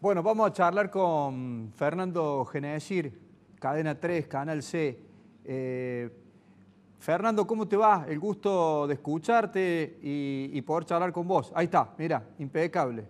Bueno, vamos a charlar con Fernando Genesir, Cadena 3, Canal C. Eh, Fernando, ¿cómo te va? El gusto de escucharte y, poder charlar con vos. Ahí está, mira, impecable.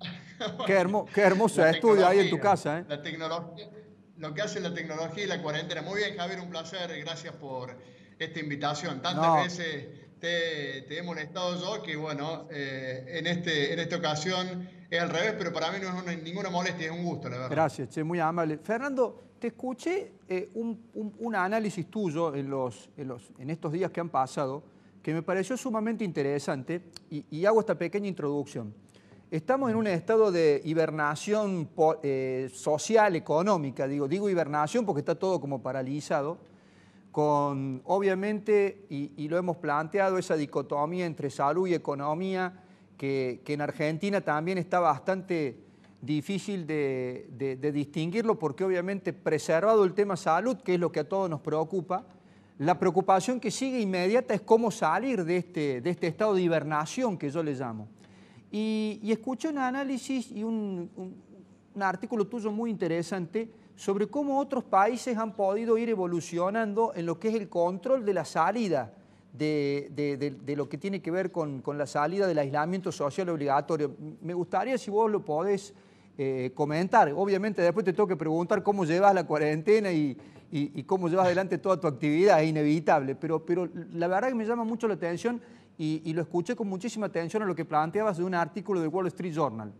qué, hermoso estudio ahí en tu casa. ¿eh? La tecnología, lo que hace la tecnología y la cuarentena. Muy bien, Javier, un placer. Gracias por esta invitación. Tantas veces te, he molestado yo que, bueno, eh, en, este, en esta ocasión es al revés, pero para mí no es ninguna molestia, es un gusto, la verdad. Gracias, che, muy amable. Fernando, te escuché eh, un, análisis tuyo en, los, en, estos días que han pasado que me pareció sumamente interesante y, hago esta pequeña introducción. Estamos en un estado de hibernación eh, social, económica, digo, digo hibernación porque está todo como paralizado, con obviamente, y, y lo hemos planteado, esa dicotomía entre salud y economía, que, en Argentina también está bastante difícil de, distinguirlo porque obviamente preservado el tema salud, que es lo que a todos nos preocupa, la preocupación que sigue inmediata es cómo salir de este, de este estado de hibernación que yo le llamo. Y, escuché un análisis y un, un artículo tuyo muy interesante sobre cómo otros países han podido ir evolucionando en lo que es el control de la salida de, lo que tiene que ver con, la salida del aislamiento social obligatorio. Me gustaría si vos lo podés eh, comentar. Obviamente después te tengo que preguntar cómo llevas la cuarentena y, cómo llevas adelante toda tu actividad, es inevitable, pero, pero la verdad que me llama mucho la atención y, y lo escuché con muchísima atención a lo que planteabas de un artículo del Wall Street Journal.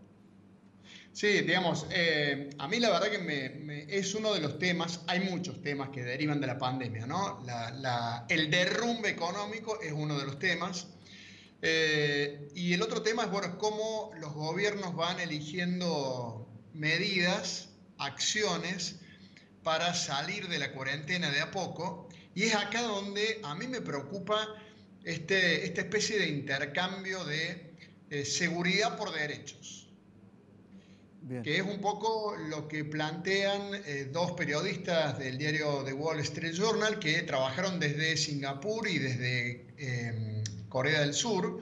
Sí, digamos, eh, a mí la verdad que me, es uno de los temas, hay muchos temas que derivan de la pandemia, ¿no? el derrumbe económico es uno de los temas. Eh, y el otro tema es, cómo los gobiernos van eligiendo medidas, acciones para salir de la cuarentena de a poco. Y es acá donde a mí me preocupa este, esta especie de intercambio de eh, seguridad por derechos que es un poco lo que plantean eh, dos periodistas del diario The Wall Street Journal que trabajaron desde Singapur y desde em, Corea del Sur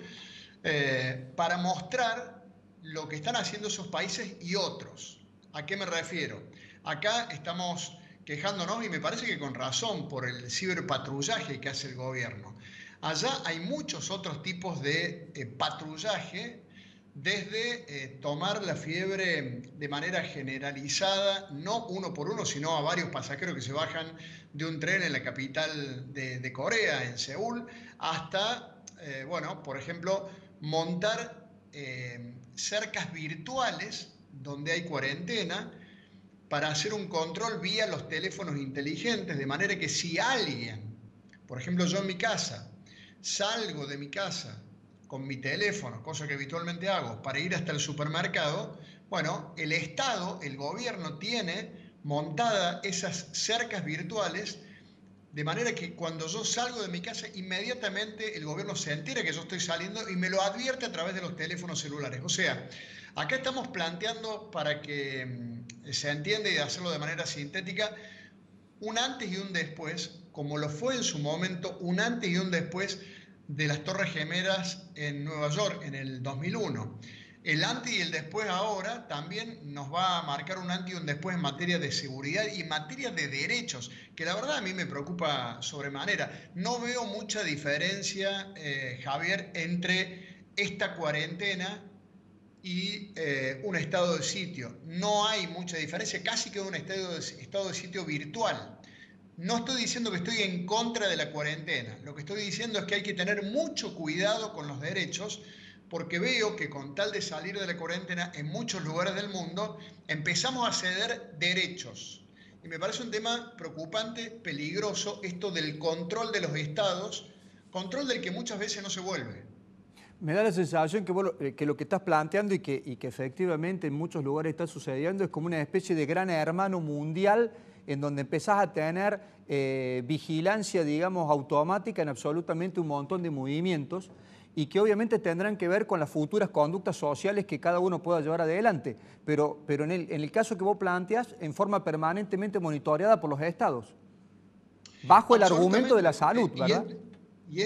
eh, para mostrar lo que están haciendo esos países y otros. ¿A qué me refiero? Acá estamos quejándonos y me parece que con razón por el ciberpatrullaje que hace el gobierno. Allá hay muchos otros tipos de eh, patrullaje desde eh, tomar la fiebre de manera generalizada, no uno por uno, sino a varios pasajeros que se bajan de un tren en la capital de, Corea, en Seúl, hasta, eh, bueno, por ejemplo, montar eh, cercas virtuales donde hay cuarentena para hacer un control vía los teléfonos inteligentes, de manera que si alguien, por ejemplo yo en mi casa, salgo de mi casa, con mi teléfono, cosa que habitualmente hago, para ir hasta el supermercado, bueno, el Estado, el gobierno tiene montada esas cercas virtuales de manera que cuando yo salgo de mi casa, inmediatamente el gobierno se entera que yo estoy saliendo y me lo advierte a través de los teléfonos celulares. O sea, acá estamos planteando para que mm, se entienda y hacerlo de manera sintética, un antes y un después, como lo fue en su momento, un antes y un después de las Torres Gemelas en Nueva York en el 2001. El antes y el después ahora también nos va a marcar un antes y un después en materia de seguridad y en materia de derechos, que la verdad a mí me preocupa sobremanera. No veo mucha diferencia, eh, Javier, entre esta cuarentena y eh, un estado de sitio. No hay mucha diferencia, casi que un estado de, estado de sitio virtual. No estoy diciendo que estoy en contra de la cuarentena, lo que estoy diciendo es que hay que tener mucho cuidado con los derechos porque veo que con tal de salir de la cuarentena en muchos lugares del mundo empezamos a ceder derechos. Y me parece un tema preocupante, peligroso, esto del control de los estados, control del que muchas veces no se vuelve. Me da la sensación que, eh, lo que estás planteando y que, y que efectivamente en muchos lugares está sucediendo es como una especie de gran hermano mundial en donde empezás a tener eh, vigilancia, digamos, automática en absolutamente un montón de movimientos y que obviamente tendrán que ver con las futuras conductas sociales que cada uno pueda llevar adelante, pero, pero en, el, caso que vos planteas, en forma permanentemente monitoreada por los estados, bajo el argumento de la salud, ¿verdad? Y,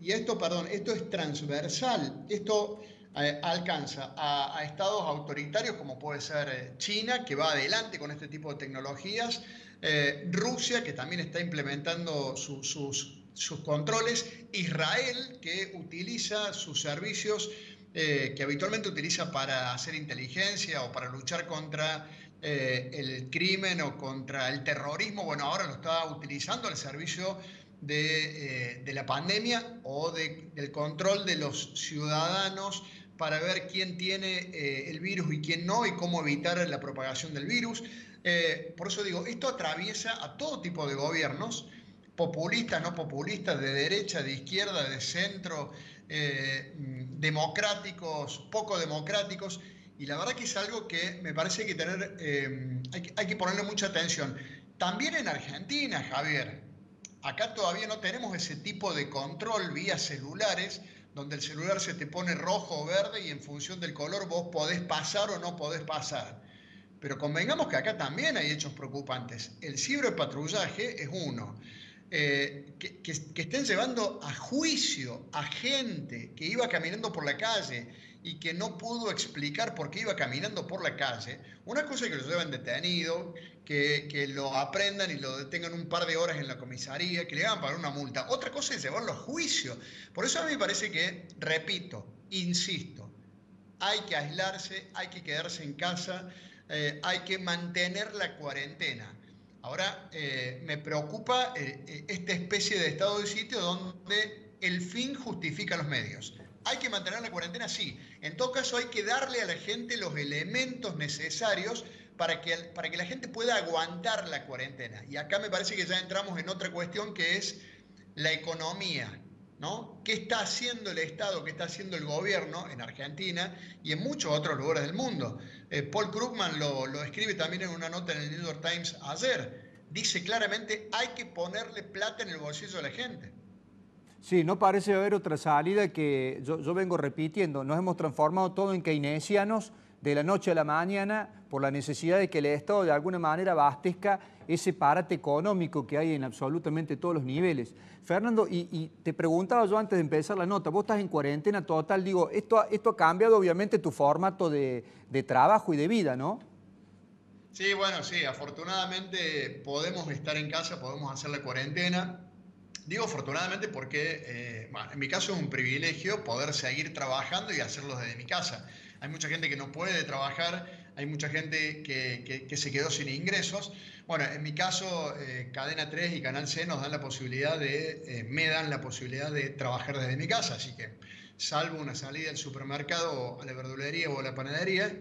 y, esto, perdón, esto es transversal, esto alcanza a, estados autoritarios como puede ser eh, China, que va adelante con este tipo de tecnologías, eh, Rusia, que también está implementando sus, sus, controles, Israel, que utiliza sus servicios eh, que habitualmente utiliza para hacer inteligencia o para luchar contra el crimen o contra el terrorismo, bueno, ahora lo está utilizando al servicio de, la pandemia o del control de los ciudadanos para ver quién tiene eh, el virus y quién no y cómo evitar la propagación del virus. Eh, por eso digo, esto atraviesa a todo tipo de gobiernos, populistas, no populistas, de derecha, de izquierda, de centro, eh, democráticos, poco democráticos, y la verdad que es algo que me parece que hay, que, hay que ponerle mucha atención. También en Argentina, Javier, acá todavía no tenemos ese tipo de control vía celulares, donde el celular se te pone rojo o verde y en función del color vos podés pasar o no podés pasar. Pero convengamos que acá también hay hechos preocupantes. El ciberpatrullaje es uno. Eh, que, que, estén llevando a juicio a gente que iba caminando por la calle y que no pudo explicar por qué iba caminando por la calle, una cosa es que lo lleven detenido, que, que, lo aprendan y lo detengan un par de horas en la comisaría, que le hagan pagar una multa. Otra cosa es llevarlo a juicio. Por eso a mí me parece que, repito, insisto, hay que aislarse, hay que quedarse en casa, eh, hay que mantener la cuarentena. Ahora, eh, me preocupa eh, esta especie de estado de sitio donde el fin justifica los medios. ¿Hay que mantener la cuarentena? Sí. En todo caso, hay que darle a la gente los elementos necesarios para que, para que la gente pueda aguantar la cuarentena. Y acá me parece que ya entramos en otra cuestión que es la economía. ¿no? ¿Qué está haciendo el Estado, qué está haciendo el gobierno en Argentina y en muchos otros lugares del mundo? Eh, Paul Krugman lo, lo escribe también en una nota en el New York Times ayer. Dice claramente, hay que ponerle plata en el bolsillo de la gente. Sí, no parece haber otra salida que yo, vengo repitiendo. Nos hemos transformado todo en keynesianos de la noche a la mañana por la necesidad de que el Estado de alguna manera abastezca ese parate económico que hay en absolutamente todos los niveles. Fernando, y, te preguntaba yo antes de empezar la nota, vos estás en cuarentena total, digo, esto, esto ha cambiado obviamente tu formato de, de trabajo y de vida, ¿no? Sí, bueno, sí, afortunadamente podemos estar en casa, podemos hacer la cuarentena. Digo afortunadamente porque eh, en mi caso es un privilegio poder seguir trabajando y hacerlo desde mi casa. Hay mucha gente que no puede trabajar, hay mucha gente que, que, se quedó sin ingresos. Bueno, en mi caso, eh, Cadena 3 y Canal C nos dan la posibilidad de, eh, me dan la posibilidad de trabajar desde mi casa, así que salvo una salida al supermercado, a la verdulería o a la panadería,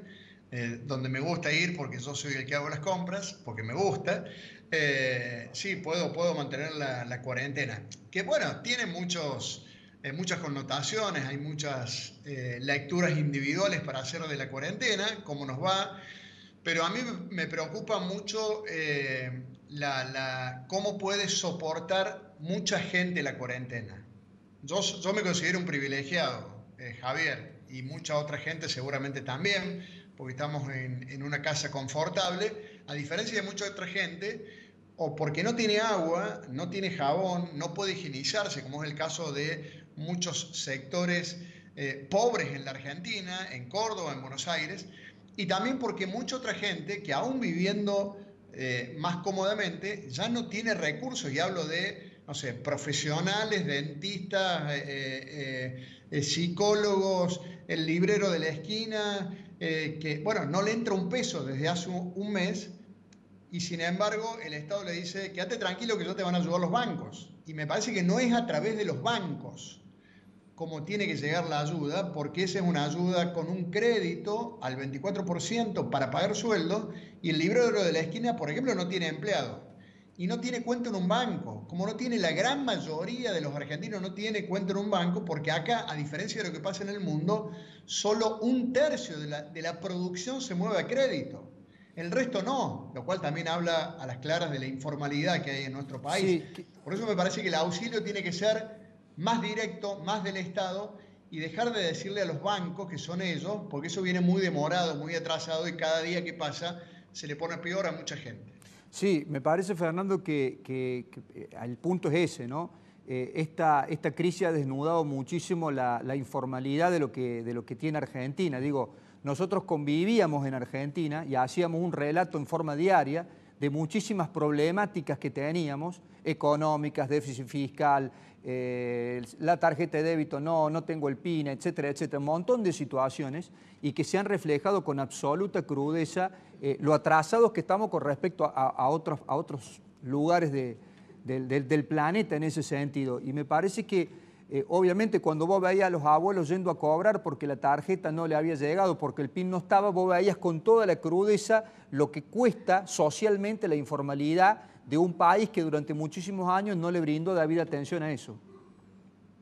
donde me gusta ir porque yo soy el que hago las compras, porque me gusta, eh, sí, puedo, puedo mantener la, cuarentena. Que bueno, tiene muchos, eh, muchas connotaciones, hay muchas eh, lecturas individuales para hacer de la cuarentena, cómo nos va, pero a mí me preocupa mucho la, cómo puede soportar mucha gente la cuarentena. Yo, yo me considero un privilegiado, Javier, y mucha otra gente seguramente también, porque estamos en, en una casa confortable a diferencia de mucha otra gente, o porque no tiene agua, no tiene jabón, no puede higienizarse, como es el caso de muchos sectores eh, pobres en la Argentina, en Córdoba, en Buenos Aires, y también porque mucha otra gente que aún viviendo eh, más cómodamente ya no tiene recursos, y hablo de, no sé, profesionales, dentistas, eh, psicólogos, el librero de la esquina, que, bueno, no le entra un peso desde hace un mes y sin embargo el Estado le dice, quédate tranquilo que yo te van a ayudar los bancos. Y me parece que no es a través de los bancos como tiene que llegar la ayuda, porque esa es una ayuda con un crédito al 24% para pagar sueldo y el librero de la esquina, por ejemplo, no tiene empleado y no tiene cuenta en un banco, como no tiene la gran mayoría de los argentinos no tiene cuenta en un banco, porque acá, a diferencia de lo que pasa en el mundo, solo un tercio de la, de la producción se mueve a crédito. El resto no, lo cual también habla a las claras de la informalidad que hay en nuestro país. Por eso me parece que el auxilio tiene que ser más directo, más del Estado y dejar de decirle a los bancos que son ellos, porque eso viene muy demorado, muy atrasado y cada día que pasa se le pone peor a mucha gente. Sí, me parece, Fernando, que, eh, el punto es ese, ¿no? eh, esta, crisis ha desnudado muchísimo la, informalidad de lo que tiene Argentina. Digo, nosotros convivíamos en Argentina y hacíamos un relato en forma diaria de muchísimas problemáticas que teníamos, económicas, déficit fiscal, eh, la tarjeta de débito, no, no tengo el PIN, etcétera, etcétera, un montón de situaciones y que se han reflejado con absoluta crudeza eh, lo atrasados que estamos con respecto a, otros, a otros lugares del, planeta en ese sentido. Y me parece que, eh, obviamente, cuando vos veías a los abuelos yendo a cobrar porque la tarjeta no le había llegado, porque el PIN no estaba, vos veías con toda la crudeza lo que cuesta socialmente la informalidad de un país que durante muchísimos años no le brindó debida atención a eso.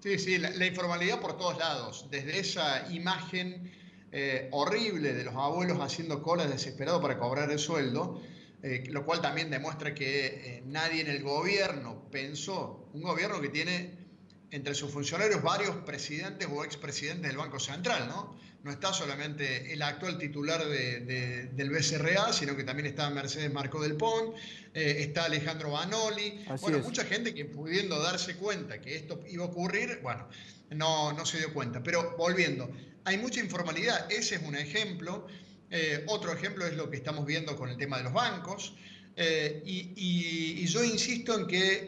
Sí, sí, la, informalidad por todos lados, desde esa imagen eh, horrible de los abuelos haciendo colas desesperados para cobrar el sueldo, eh, lo cual también demuestra que eh, nadie en el gobierno pensó, un gobierno que tiene entre sus funcionarios varios presidentes o expresidentes del Banco Central, ¿no? No está solamente el actual titular del BCRA, sino que también está Mercedes Marco del Pont, eh, está Alejandro Banoli, bueno, mucha gente que pudiendo darse cuenta que esto iba a ocurrir, bueno, no, no se dio cuenta. Pero volviendo, hay mucha informalidad, ese es un ejemplo. Eh, otro ejemplo es lo que estamos viendo con el tema de los bancos. Eh, y, yo insisto en que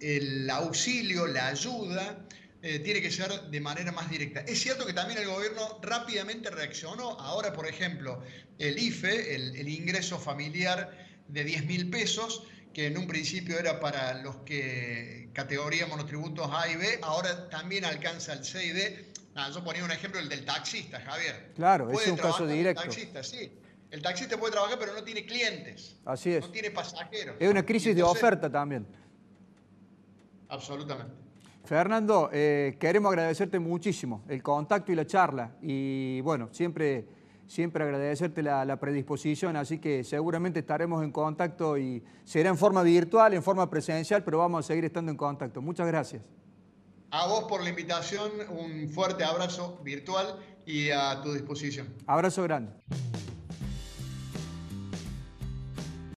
el, auxilio, la ayuda, eh, tiene que ser de manera más directa. Es cierto que también el gobierno rápidamente reaccionó. Ahora, por ejemplo, el IFE, el, ingreso familiar de 10 mil pesos, que en un principio era para los que categoría monotributos A y B, ahora también alcanza el C y D. yo ponía un ejemplo, el del taxista, Javier. Claro, es un caso directo. El taxista, sí. El taxista puede trabajar, pero no tiene clientes. Así es. No tiene pasajeros. Es una crisis de oferta también. Absolutamente. Fernando, eh, queremos agradecerte muchísimo el contacto y la charla. Y bueno, siempre, siempre agradecerte la, la, predisposición, así que seguramente estaremos en contacto y será en forma virtual, en forma presencial, pero vamos a seguir estando en contacto. Muchas gracias. A vos por la invitación, un fuerte abrazo virtual y a tu disposición. Abrazo grande.